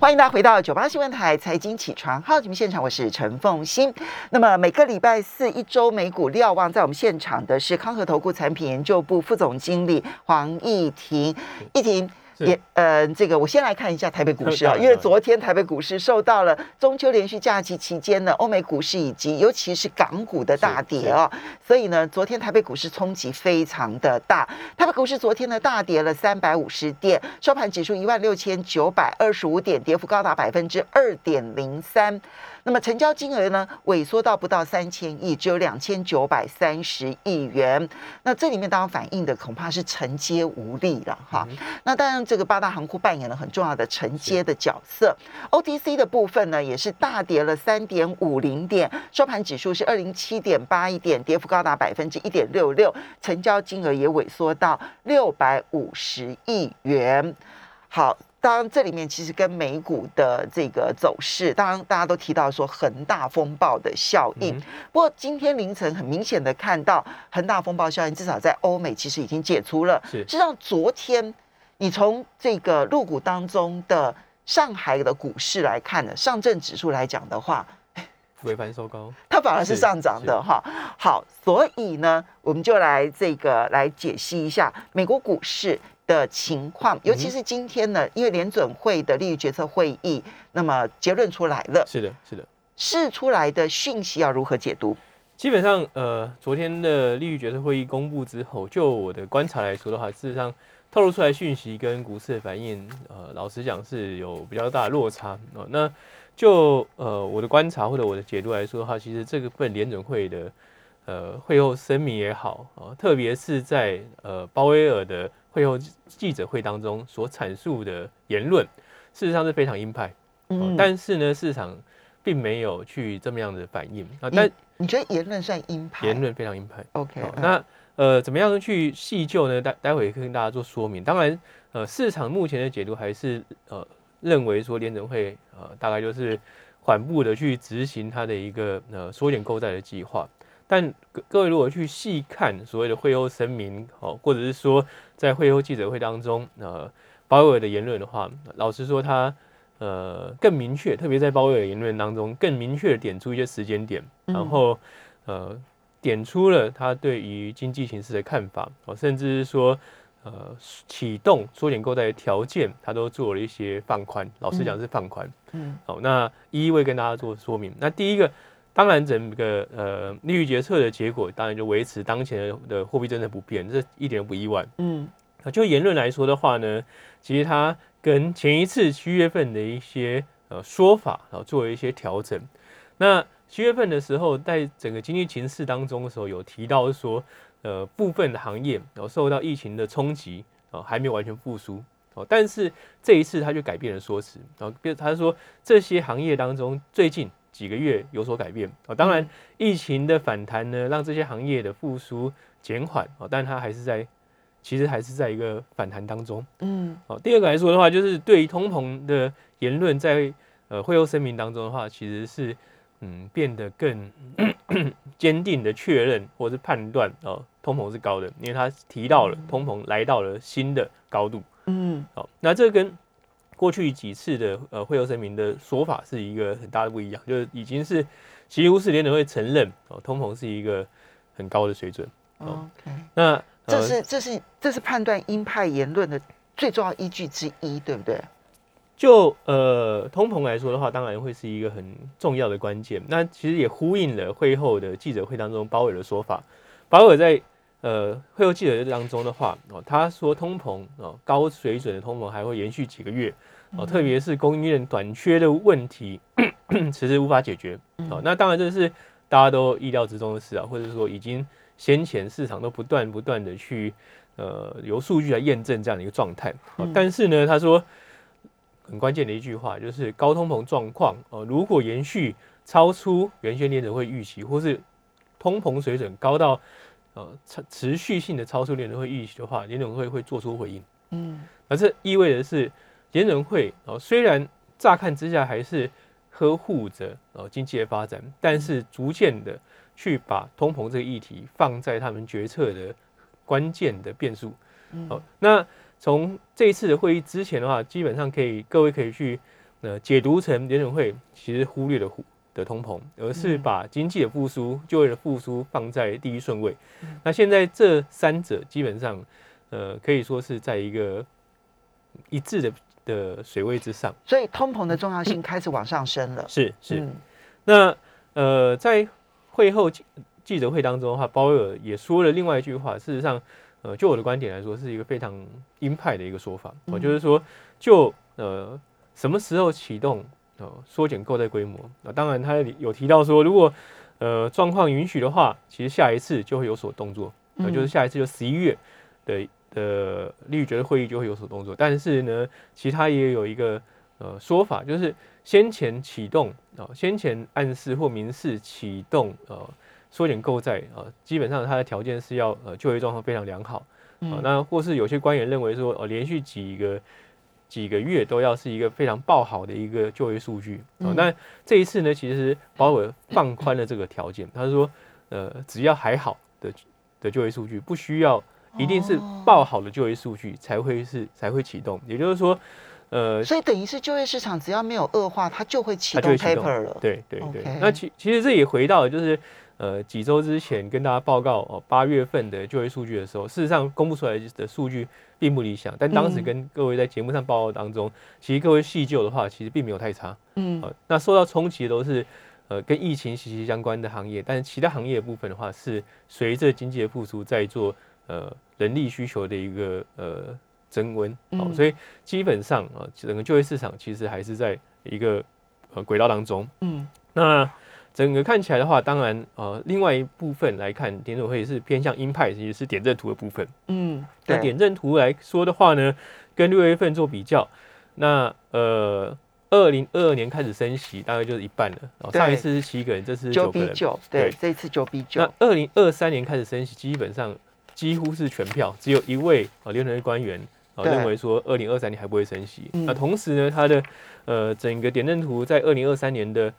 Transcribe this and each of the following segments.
欢迎大家回到九八新闻台财经起床号节目现场，我是陈凤欣。那么每个礼拜四一周美股瞭望，在我们现场的是康和投顾产品研究部副总经理黄义婷，义婷。也呃，这个我先来看一下台北股市啊，因为昨天台北股市受到了中秋连续假期期间呢，欧美股市以及尤其是港股的大跌啊，所以呢，昨天台北股市冲击非常的大。台北股市昨天呢大跌了三百五十点，收盘指数一万六千九百二十五点，跌幅高达百分之二点零三。那么成交金额呢，萎缩到不到三千亿，只有两千九百三十亿元。那这里面当然反映的恐怕是承接无力了哈。那当然，这个八大行库扮演了很重要的承接的角色。OTC 的部分呢，也是大跌了三点五零点，收盘指数是二零七点八一点，跌幅高达百分之一点六六，成交金额也萎缩到六百五十亿元。好。当然，这里面其实跟美股的这个走势，当然大家都提到说恒大风暴的效应。不过今天凌晨很明显的看到恒大风暴效应，至少在欧美其实已经解除了。是，实际上昨天你从这个入股当中的上海的股市来看呢，上证指数来讲的话，尾盘收高，它反而是上涨的哈。好，所以呢，我们就来这个来解析一下美国股市。的情况，尤其是今天呢，因为联准会的利率决策会议，那么结论出来了。是的，是的，试出来的讯息要如何解读？基本上，呃，昨天的利率决策会议公布之后，就我的观察来说的话，事实上透露出来讯息跟股市的反应，呃，老实讲是有比较大的落差。哦，那就呃我的观察或者我的解读来说的话，其实这个份联准会的呃会后声明也好啊，特别是在呃鲍威尔的。会后记者会当中所阐述的言论，事实上是非常鹰派，嗯，但是呢，市场并没有去这么样的反应啊。但你觉得言论算鹰派？言论非常鹰派。OK，那呃，怎么样去细究呢？待待会跟大家做说明。当然，呃，市场目前的解读还是呃，认为说联准会呃，大概就是缓步的去执行它的一个呃缩减购债的计划。但各位如果去细看所谓的会后声明，哦，或者是说在会后记者会当中，呃，鲍威尔的言论的话，老实说，他呃更明确，特别在鲍威尔言论当中更明确的点出一些时间点，然后呃点出了他对于经济形势的看法，哦，甚至是说呃启动缩减购债的条件，他都做了一些放宽，老实讲是放宽，嗯，好，那一一会跟大家做说明。那第一个。当然，整个呃利率决策的结果，当然就维持当前的货币政策不变，这一点都不意外。嗯，那就言论来说的话呢，其实它跟前一次七月份的一些呃说法，然后做了一些调整。那七月份的时候，在整个经济形势当中的时候，有提到说，呃部分的行业然后受到疫情的冲击，啊还没有完全复苏。哦，但是这一次他就改变了说辞，然后比如他说这些行业当中最近。几个月有所改变啊，当然疫情的反弹呢，让这些行业的复苏减缓啊，但它还是在，其实还是在一个反弹当中。嗯，好，第二个来说的话，就是对于通膨的言论，在呃会后声明当中的话，其实是嗯变得更 坚定的确认或是判断哦，通膨是高的，因为他提到了通膨来到了新的高度。嗯，好，那这跟过去几次的呃会后声明的说法是一个很大的不一样，就是已经是几乎是联准会承认哦，通膨是一个很高的水准。OK，那这是这是这是判断鹰派言论的最重要依据之一，对不对？就呃通膨来说的话，当然会是一个很重要的关键。那其实也呼应了会后的记者会当中鲍威尔的说法，鲍威尔在。呃，会有记者当中的话哦，他说通膨哦，高水准的通膨还会延续几个月哦，特别是供应链短缺的问题 迟迟无法解决哦。那当然这是大家都意料之中的事啊，或者说已经先前市场都不断不断的去呃由数据来验证这样的一个状态。但是呢，他说很关键的一句话就是高通膨状况哦，如果延续超出原先联准会预期，或是通膨水准高到。呃，持持续性的超出联准会预期的话，联准会会做出回应。嗯，而这意味着是联准会哦，虽然乍看之下还是呵护着哦经济的发展，但是逐渐的去把通膨这个议题放在他们决策的关键的变数。好，那从这一次的会议之前的话，基本上可以各位可以去呃解读成联准会其实忽略了的通膨，而是把经济的复苏、就业的复苏放在第一顺位。那现在这三者基本上，呃，可以说是在一个一致的的水位之上，所以通膨的重要性开始往上升了。是是，那呃，在会后记记者会当中的话，鲍威尔也说了另外一句话。事实上，呃，就我的观点来说，是一个非常鹰派的一个说法。我就是说，就呃什么时候启动？呃，缩减购债规模。那当然，他有提到说，如果呃状况允许的话，其实下一次就会有所动作。呃，就是下一次就十一月的的利率决策会议就会有所动作。但是呢，其他也有一个呃说法，就是先前启动啊，先前暗示或明示启动呃缩减购债啊，基本上它的条件是要呃就业状况非常良好啊。那或是有些官员认为说，呃，连续几个。几个月都要是一个非常爆好的一个就业数据。啊，那这一次呢，其实鲍尔放宽了这个条件，他说，呃，只要还好的的就业数据，不需要一定是爆好的就业数据才会是才会启动，也就是说，呃，所以等于是就业市场只要没有恶化，它就会启动 paper 了，对对对。那其其实这也回到就是。呃，几周之前跟大家报告哦，八月份的就业数据的时候，事实上公布出来的数据并不理想。但当时跟各位在节目上报告当中，其实各位细究的话，其实并没有太差。嗯，那受到冲击的都是呃跟疫情息息相关的行业，但是其他行业部分的话，是随着经济的复苏在做呃人力需求的一个呃增温。好，所以基本上啊，整个就业市场其实还是在一个呃轨道当中。嗯，那。整个看起来的话，当然，呃，另外一部分来看，点准会是偏向鹰派，其实是点阵图的部分。嗯，那点阵图来说的话呢，跟六月份做比较，那呃，二零二二年开始升息，大概就是一半了。哦上一次是七个人，这次九比九，对，这次九比九。那二零二三年开始升息，基本上几乎是全票，只有一位啊，联准会官员啊认为说二零二三年还不会升息。那同时呢，它的呃整个点阵图在二零二三年的。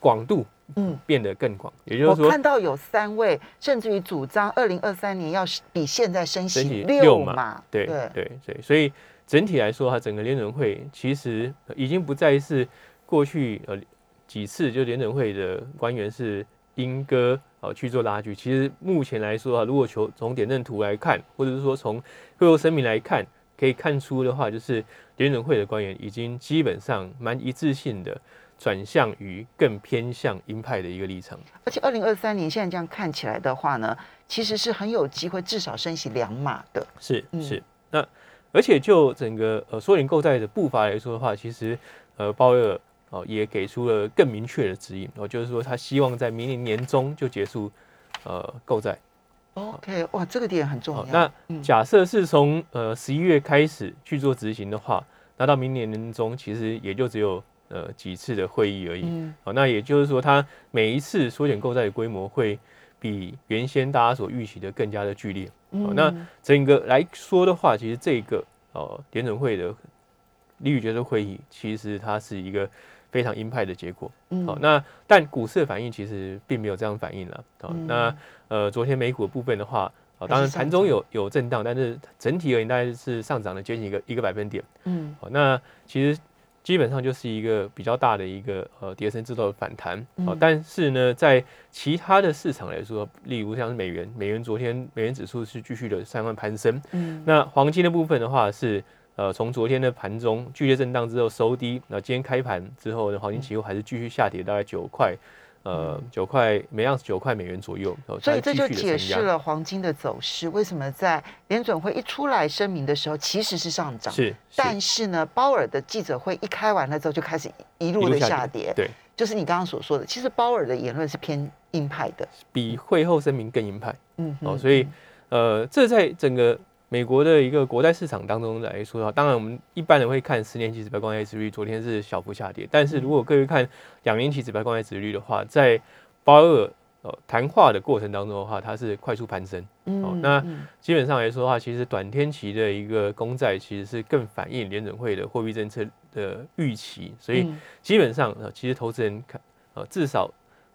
广度嗯。变得更广，也就是说，我看到有三位甚至于主张二零二三年要比现在升息六嘛，对对。对，所以整体来说，它整个联准会其实已经不再是过去呃几次就联准会的官员是英歌呃去做拉锯，其实目前来说啊，如果从从点阵图来看，或者是说从会后声明来看，可以看出的话，就是联准会的官员已经基本上蛮一致性的。转向于更偏向鹰派的一个立场，而且二零二三年现在这样看起来的话呢，其实是很有机会至少升息两码的。是是，那而且就整个呃缩减购债的步伐来说的话，其实呃鲍威尔哦也给出了更明确的指引哦，就是说他希望在明年年中就结束呃购债。OK，哇，这个点很重要。那假设是从呃十一月开始去做执行的话，那到明年年中其实也就只有。呃，几次的会议而已。好，那也就是说，它每一次缩减购债的规模会比原先大家所预期的更加的剧烈。好，那整个来说的话，其实这个呃联准会的利率决策会议，其实它是一个非常鹰派的结果。好，那但股市的反应其实并没有这样反应了。好，那呃，昨天美股的部分的话，啊，当然盘中有有震荡，但是整体而言大概是上涨了接近一个一个百分点。嗯，好，那其实。基本上就是一个比较大的一个呃跌升之后的反弹。啊，但是呢，在其他的市场来说，例如像是美元，美元昨天美元指数是继续的三万攀升，嗯，那黄金的部分的话是呃从昨天的盘中剧烈震荡之后收低，那今天开盘之后呢，黄金期货还是继续下跌，大概九块。呃，九块每盎司九块美元左右，所以这就解释了黄金的走势。为什么在联准会一出来声明的时候，其实是上涨，是，但是呢，鲍尔的记者会一开完了之后，就开始一路的下跌。对，就是你刚刚所说的，其实鲍尔的言论是偏鹰派的，比会后声明更鹰派。嗯，哦，所以呃，这在整个。美国的一个国债市场当中来说的话，当然我们一般人会看十年期指标公债殖率，昨天是小幅下跌。但是如果各位看两年期指标公债殖率的话，在鲍尔呃谈话的过程当中的话，它是快速攀升。哦，那基本上来说的话，其实短天期的一个公债其实是更反映联准会的货币政策的预期。所以基本上呃，其实投资人看呃，至少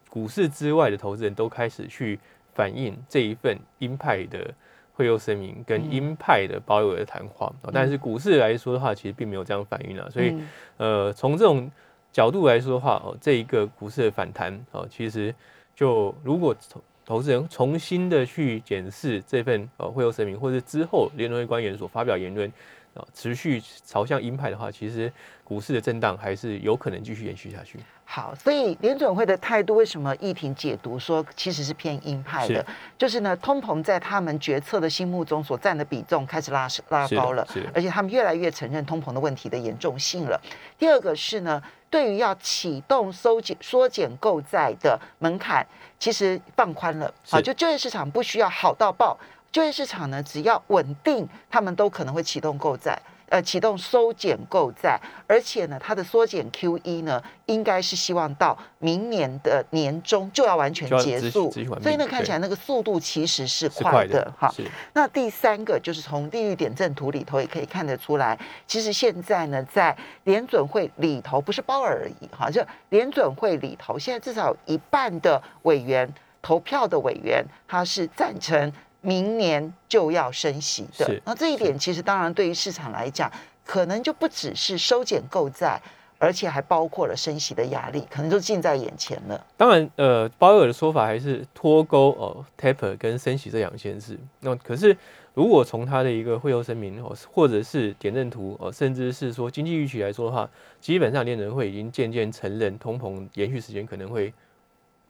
股市之外的投资人都开始去反映这一份鹰派的。会有声明跟鹰派的鲍威尔的谈话，但是股市来说的话，其实并没有这样反应啊。所以，呃，从这种角度来说的话，哦，这一个股市的反弹，哦，其实就如果投投资人重新的去检视这份呃会有声明，或者之后联储会官员所发表言论。啊，持续朝向鹰派的话，其实股市的震荡还是有可能继续延续下去。好，所以联准会的态度为什么议庭解读说其实是偏鹰派的？就是呢，通膨在他们决策的心目中所占的比重开始拉拉高了，而且他们越来越承认通膨的问题的严重性了。第二个是呢，对于要启动收减缩减购债的门槛，其实放宽了。好，就就业市场不需要好到爆。就业市场呢，只要稳定，他们都可能会启动购债，呃，启动收减购债，而且呢，它的缩减 Q E 呢，应该是希望到明年的年中就要完全结束，所以呢，看起来那个速度其实是快的哈。那第三个就是从利率点阵图里头也可以看得出来，其实现在呢，在联准会里头不是鲍尔而已哈，就联准会里头现在至少一半的委员投票的委员他是赞成。明年就要升息的，那这一点其实当然对于市场来讲，可能就不只是收减购债，而且还包括了升息的压力，可能就近在眼前了。当然，呃，鲍威尔的说法还是脱钩哦，taper 跟升息这两件事。那可是如果从他的一个会后声明哦，或者是点阵图哦，甚至是说经济预期来说的话，基本上联准会已经渐渐承认通膨延续时间可能会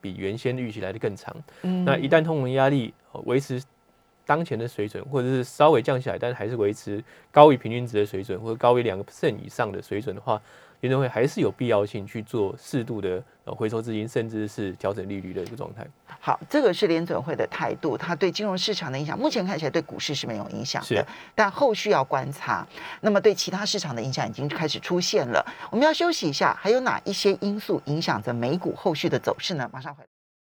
比原先预期来的更长。嗯，那一旦通膨压力维持。当前的水准，或者是稍微降下来，但是还是维持高于平均值的水准，或者高于两个 percent 以上的水准的话，联准会还是有必要性去做适度的呃回收资金，甚至是调整利率的一个状态。好，这个是联准会的态度，它对金融市场的影响，目前看起来对股市是没有影响的，但后续要观察。那么对其他市场的影响已经开始出现了。我们要休息一下，还有哪一些因素影响着美股后续的走势呢？马上回。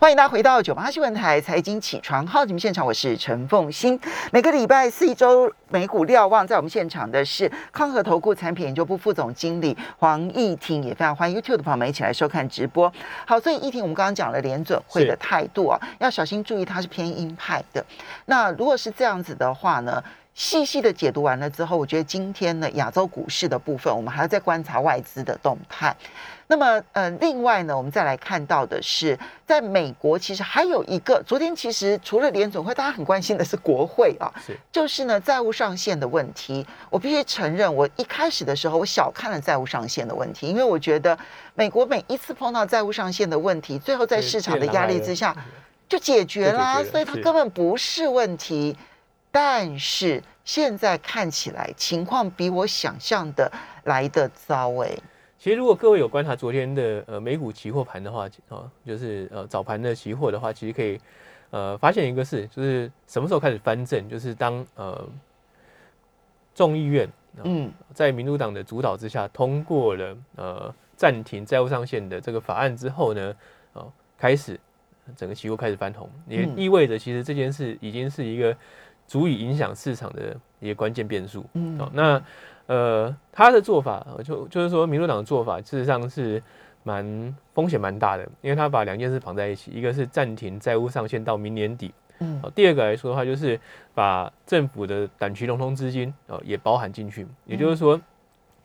欢迎大家回到九八新闻台财经起床号节目现场，我是陈凤欣。每个礼拜四一周美股瞭望，在我们现场的是康和投顾产品研究部副总经理黄义婷，也非常欢迎 YouTube 的朋友们一起来收看直播。好，所以义婷，我们刚刚讲了联准会的态度啊，要小心注意，它是偏鹰派的。那如果是这样子的话呢？细细的解读完了之后，我觉得今天呢，亚洲股市的部分，我们还要再观察外资的动态。那么，呃，另外呢，我们再来看到的是，在美国其实还有一个，昨天其实除了联总会，大家很关心的是国会啊，是，就是呢债务上限的问题。我必须承认，我一开始的时候我小看了债务上限的问题，因为我觉得美国每一次碰到债务上限的问题，最后在市场的压力之下就解决啦，所以它根本不是问题。但是现在看起来情况比我想象的来的糟哎。其实如果各位有观察昨天的呃美股期货盘的话，啊，就是呃早盘的期货的话，其实可以呃发现一个事，就是什么时候开始翻正，就是当呃众议院嗯在民主党的主导之下通过了呃暂停债务上限的这个法案之后呢，哦开始整个期货开始翻红，也意味着其实这件事已经是一个。足以影响市场的一些关键变数。嗯，好，那呃，他的做法就就是说，民主党的做法事实上是蛮风险蛮大的，因为他把两件事绑在一起，一个是暂停债务上限到明年底，嗯，第二个来说的话，就是把政府的短期融通资金哦也包含进去，也就是说，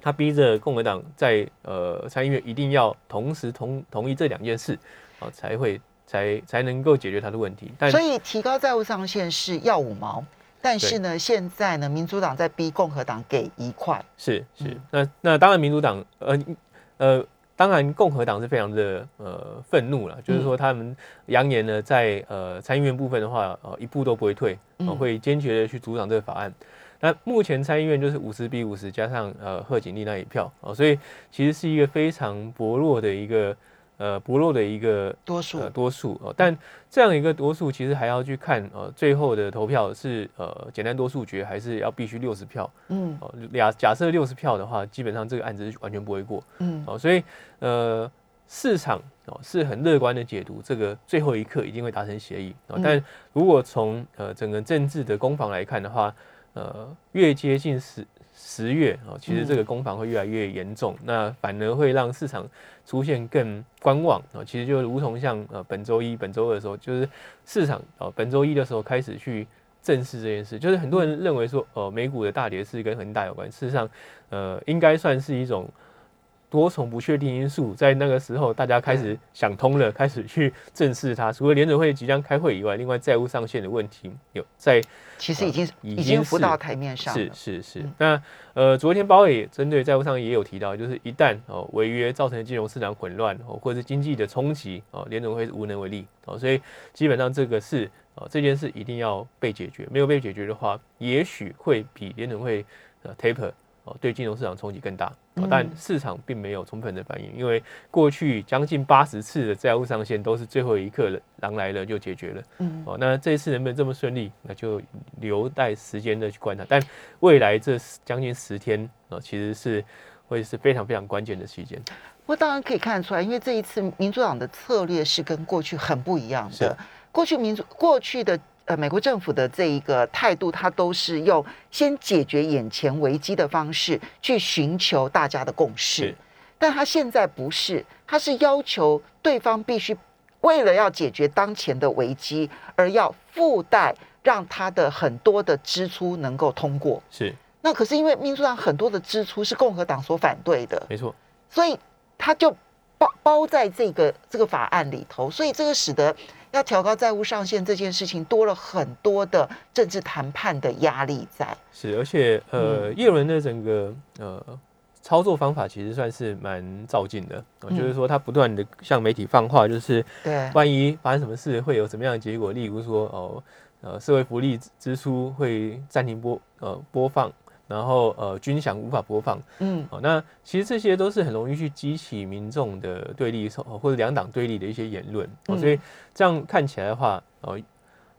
他逼着共和党在呃参议院一定要同时同同意这两件事，哦才会。才才能够解决他的问题，所以提高债务上限是要五毛，但是呢，现在呢，民主党在逼共和党给一块，是是，那那当然民主党呃呃，当然共和党是非常的呃愤怒了，就是说他们扬言呢，在呃参议院部分的话，呃一步都不会退，会坚决的去阻挡这个法案。那目前参议院就是五十比五十加上呃贺锦丽那一票哦，所以其实是一个非常薄弱的一个。呃，薄弱的一个多数，呃，多数哦，但这样一个多数，其实还要去看，呃，最后的投票是呃简单多数决，还是要必须六十票？嗯，哦，假假设六十票的话，基本上这个案子是完全不会过。嗯，哦，所以呃，市场哦是很乐观的解读，这个最后一刻一定会达成协议。哦，但如果从呃整个政治的攻防来看的话，呃，越接近十十月啊，其实这个攻防会越来越严重，那反而会让市场。出现更观望啊，其实就如同像呃本周一、本周二的时候，就是市场啊本周一的时候开始去正视这件事。就是很多人认为说，呃，美股的大跌是跟恒大有关，事实上，呃，应该算是一种。多重不确定因素，在那个时候，大家开始想通了，开始去正视它。除了联准会即将开会以外，另外债务上限的问题有在，其实已经已经浮到台面上是是是。那呃，昨天鲍威针对债务上也有提到，就是一旦哦违约造成金融市场混乱哦，或者是经济的冲击哦，联准会是无能为力哦。所以基本上这个是哦这件事一定要被解决。没有被解决的话，也许会比联准会呃 taper。哦，对金融市场冲击更大，但市场并没有充分的反应，因为过去将近八十次的债务上限都是最后一刻，狼来了就解决了。嗯，哦，那这一次能不能这么顺利，那就留待时间的去观察。但未来这将近十天啊，其实是会是非常非常关键的期间。不过当然可以看得出来，因为这一次民主党的策略是跟过去很不一样的。过去民主过去的。呃，美国政府的这一个态度，它都是用先解决眼前危机的方式去寻求大家的共识，但他现在不是，他是要求对方必须为了要解决当前的危机，而要附带让他的很多的支出能够通过。是，那可是因为民主党很多的支出是共和党所反对的，没错，所以他就包包在这个这个法案里头，所以这个使得。要调高债务上限这件事情，多了很多的政治谈判的压力在。是，而且呃，叶伦的整个呃操作方法其实算是蛮照进的，就是说他不断的向媒体放话，就是对，万一发生什么事会有什么样的结果，例如说哦呃社会福利支出会暂停播呃播放。然后呃，军饷无法播放，嗯，好，那其实这些都是很容易去激起民众的对立，或者两党对立的一些言论，所以这样看起来的话，哦，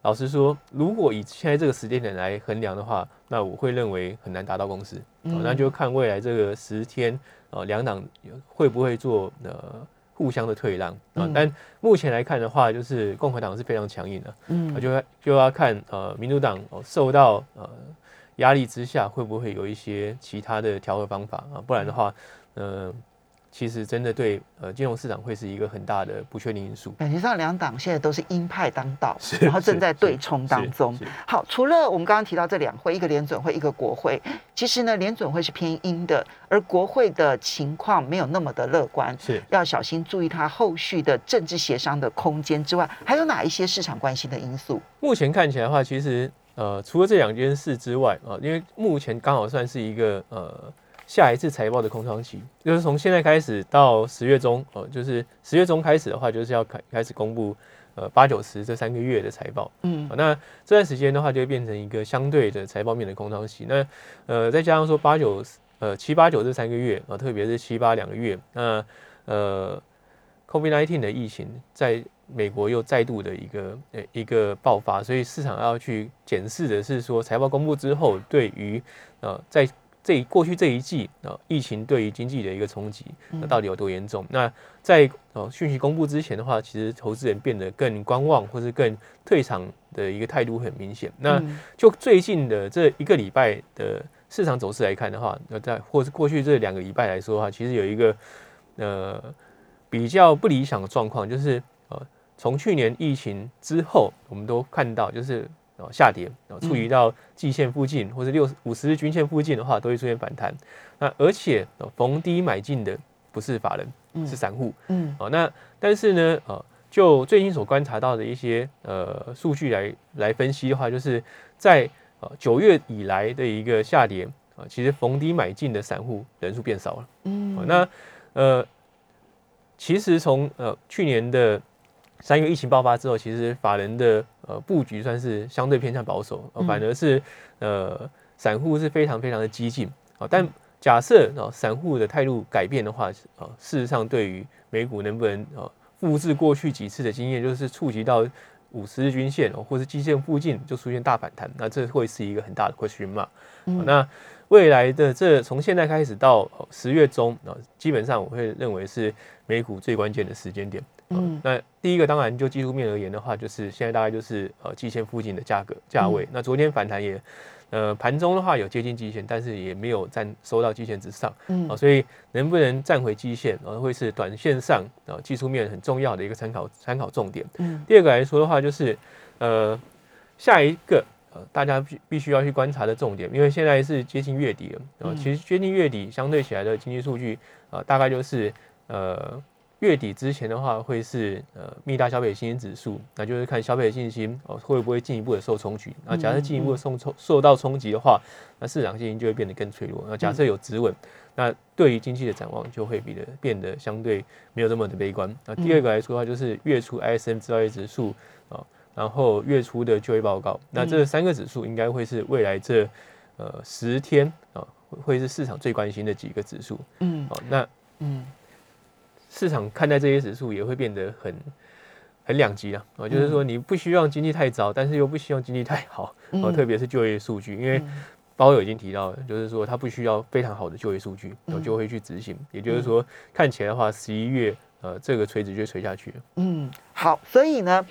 老实说，如果以现在这个时间点来衡量的话，那我会认为很难达到共识，那就看未来这个十天，呃，两党会不会做呃互相的退让。啊？但目前来看的话，就是共和党是非常强硬的，嗯，就要就要看呃民主党哦受到呃。压力之下，会不会有一些其他的调和方法啊？不然的话，呃，其实真的对呃金融市场会是一个很大的不确定因素。感觉上两党现在都是鹰派当道，然后正在对冲当中。好，除了我们刚刚提到这两会，一个联准会，一个国会，其实呢，联准会是偏鹰的，而国会的情况没有那么的乐观，是要小心注意它后续的政治协商的空间之外，还有哪一些市场关心的因素？目前看起来的话，其实。呃，除了这两件事之外啊，因为目前刚好算是一个呃下一次财报的空窗期，就是从现在开始到十月中哦，就是十月中开始的话，就是要开开始公布呃八九十这三个月的财报，嗯，那这段时间的话就会变成一个相对的财报面的空窗期。那呃再加上说八九呃七八九这三个月啊，特别是七八两个月，那呃 COVID-19 的疫情在。美国又再度的一个呃一个爆发，所以市场要去检视的是说，财报公布之后，对于呃在这过去这一季啊疫情对于经济的一个冲击，那到底有多严重？那在呃讯息公布之前的话，其实投资人变得更观望或是更退场的一个态度很明显。那就最近的这一个礼拜的市场走势来看的话，那在或是过去这两个礼拜来说的话，其实有一个呃比较不理想的状况，就是。从去年疫情之后，我们都看到就是哦下跌，哦处于到季线附近或者六五十日均线附近的话，都会出现反弹。那而且逢低买进的不是法人，是散户。嗯，哦那但是呢，呃就最近所观察到的一些呃数据来来分析的话，就是在呃九月以来的一个下跌啊，其实逢低买进的散户人数变少了。嗯，那呃其实从呃去年的三月疫情爆发之后，其实法人的呃布局算是相对偏向保守，反而是呃散户是非常非常的激进啊。但假设啊散户的态度改变的话啊，事实上对于美股能不能啊复制过去几次的经验，就是触及到五十日均线哦，或是基线附近就出现大反弹，那这会是一个很大的 question 嘛？那未来的这从现在开始到十月中啊，基本上我会认为是美股最关键的时间点。嗯，那第一个当然就技术面而言的话，就是现在大概就是呃季线附近的价格价位。那昨天反弹也，呃盘中的话有接近季线，但是也没有站收到季线之上。嗯，啊，所以能不能站回季线，然后会是短线上啊技术面很重要的一个参考参考重点。嗯，第二个来说的话，就是呃下一个呃大家必必须要去观察的重点，因为现在是接近月底了，然后其实接近月底相对起来的经济数据，呃，大概就是呃。月底之前的话，会是呃密大消费信心指数，那就是看消费信心哦会不会进一步的受冲击。那假设进一步受冲受到冲击的话，那市场信心就会变得更脆弱。那假设有止稳，那对于经济的展望就会比的变得相对没有那么的悲观。那第二个来说的话，就是月初 ISM 制造业指数啊，然后月初的就业报告，那这三个指数应该会是未来这呃十天啊会是市场最关心的几个指数。嗯，好，那嗯。市场看待这些指数也会变得很很两极啊，啊，就是说你不希望经济太糟，但是又不希望经济太好，啊，特别是就业数据，因为包友已经提到了，就是说他不需要非常好的就业数据，我就会去执行，也就是说看起来的话，十一月呃这个垂直就垂下去了。嗯，好，所以呢，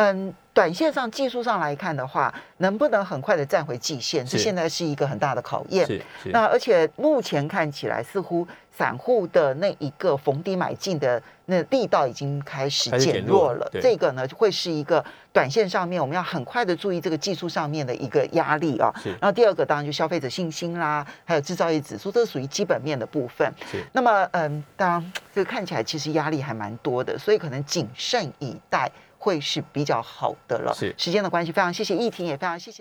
嗯。短线上、技术上来看的话，能不能很快的站回季线，是现在是一个很大的考验。是是。那而且目前看起来，似乎散户的那一个逢低买进的那力道已经开始减弱了。这个呢，会是一个短线上面我们要很快的注意这个技术上面的一个压力啊。是。然后第二个当然就消费者信心啦，还有制造业指数，这是属于基本面的部分。是。那么，嗯，当然这个看起来其实压力还蛮多的，所以可能谨慎以待。会是比较好的了。是时间的关系，非常谢谢易婷，也非常谢谢。